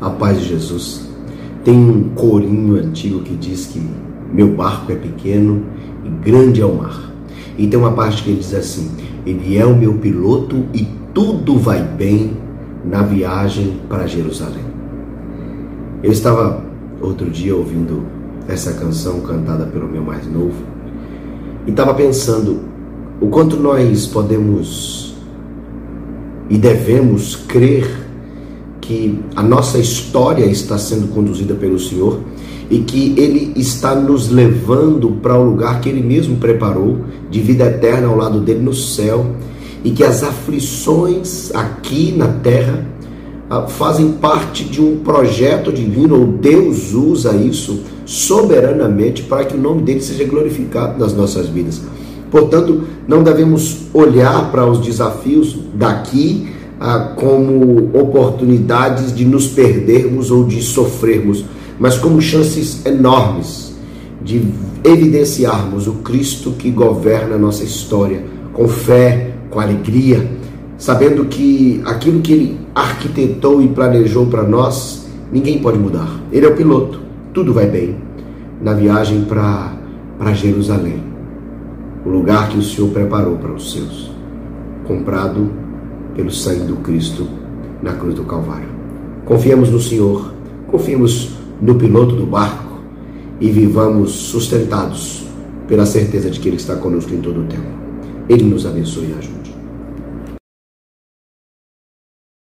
A paz de Jesus. Tem um corinho antigo que diz que meu barco é pequeno e grande é o mar. E tem uma parte que ele diz assim: Ele é o meu piloto e tudo vai bem na viagem para Jerusalém. Eu estava outro dia ouvindo essa canção cantada pelo meu mais novo e estava pensando o quanto nós podemos e devemos crer que a nossa história está sendo conduzida pelo Senhor e que Ele está nos levando para o lugar que Ele mesmo preparou de vida eterna ao lado dele no céu e que as aflições aqui na terra ah, fazem parte de um projeto divino, ou Deus usa isso soberanamente para que o nome dele seja glorificado nas nossas vidas. Portanto, não devemos olhar para os desafios daqui ah, como oportunidades de nos perdermos ou de sofrermos, mas como chances enormes de evidenciarmos o Cristo que governa a nossa história com fé, com alegria, sabendo que aquilo que Ele arquitetou e planejou para nós, ninguém pode mudar. Ele é o piloto, tudo vai bem na viagem para Jerusalém o lugar que o Senhor preparou para os seus, comprado pelo sangue do Cristo na cruz do Calvário. Confiemos no Senhor, confiemos no piloto do barco e vivamos sustentados pela certeza de que Ele está conosco em todo o tempo. Ele nos abençoe e ajude.